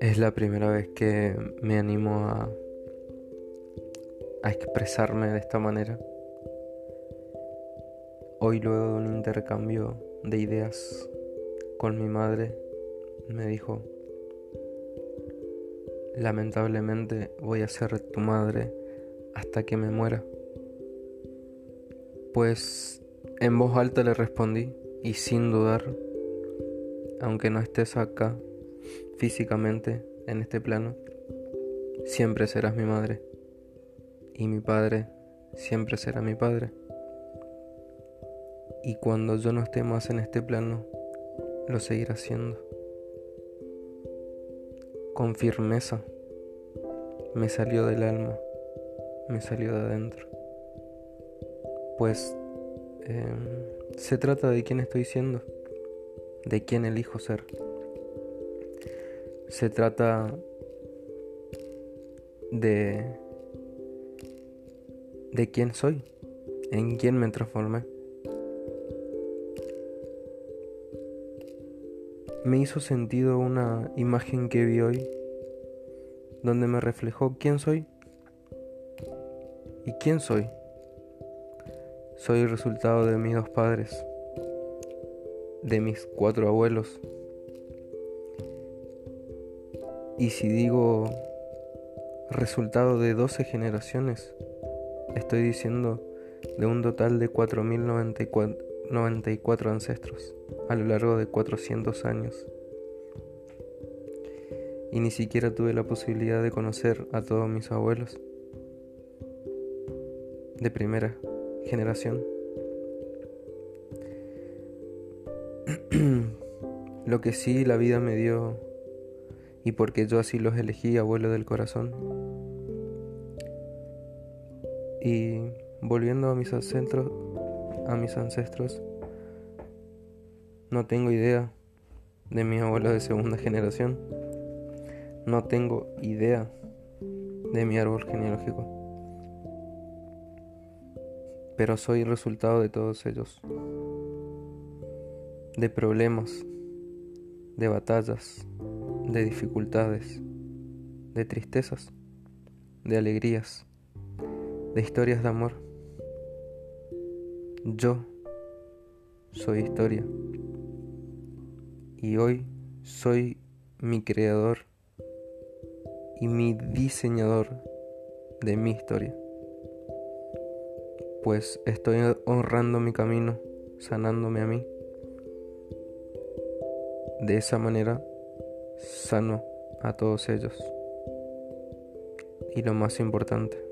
Es la primera vez que me animo a, a expresarme de esta manera. Hoy luego de un intercambio de ideas con mi madre, me dijo, lamentablemente voy a ser tu madre hasta que me muera. Pues en voz alta le respondí y sin dudar, aunque no estés acá físicamente en este plano, siempre serás mi madre y mi padre siempre será mi padre. Y cuando yo no esté más en este plano, lo seguirá siendo. Con firmeza me salió del alma, me salió de adentro. Pues em, se trata de quién estoy siendo, de quién elijo ser. Se trata de de quién soy, en quién me transformé. Me hizo sentido una imagen que vi hoy, donde me reflejó quién soy. ¿Y quién soy? Soy el resultado de mis dos padres, de mis cuatro abuelos. Y si digo resultado de 12 generaciones, Estoy diciendo de un total de 4.094 ancestros a lo largo de 400 años. Y ni siquiera tuve la posibilidad de conocer a todos mis abuelos de primera generación. Lo que sí la vida me dio, y porque yo así los elegí, abuelo del corazón, y volviendo a mis ancestros, a mis ancestros, no tengo idea de mi abuelo de segunda generación. No tengo idea de mi árbol genealógico. Pero soy el resultado de todos ellos. De problemas, de batallas, de dificultades, de tristezas, de alegrías de historias de amor. Yo soy historia. Y hoy soy mi creador y mi diseñador de mi historia. Pues estoy honrando mi camino, sanándome a mí. De esa manera sano a todos ellos. Y lo más importante,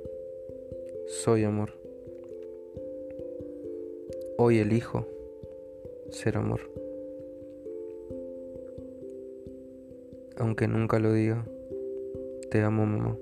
soy amor. Hoy elijo ser amor. Aunque nunca lo diga, te amo mamá.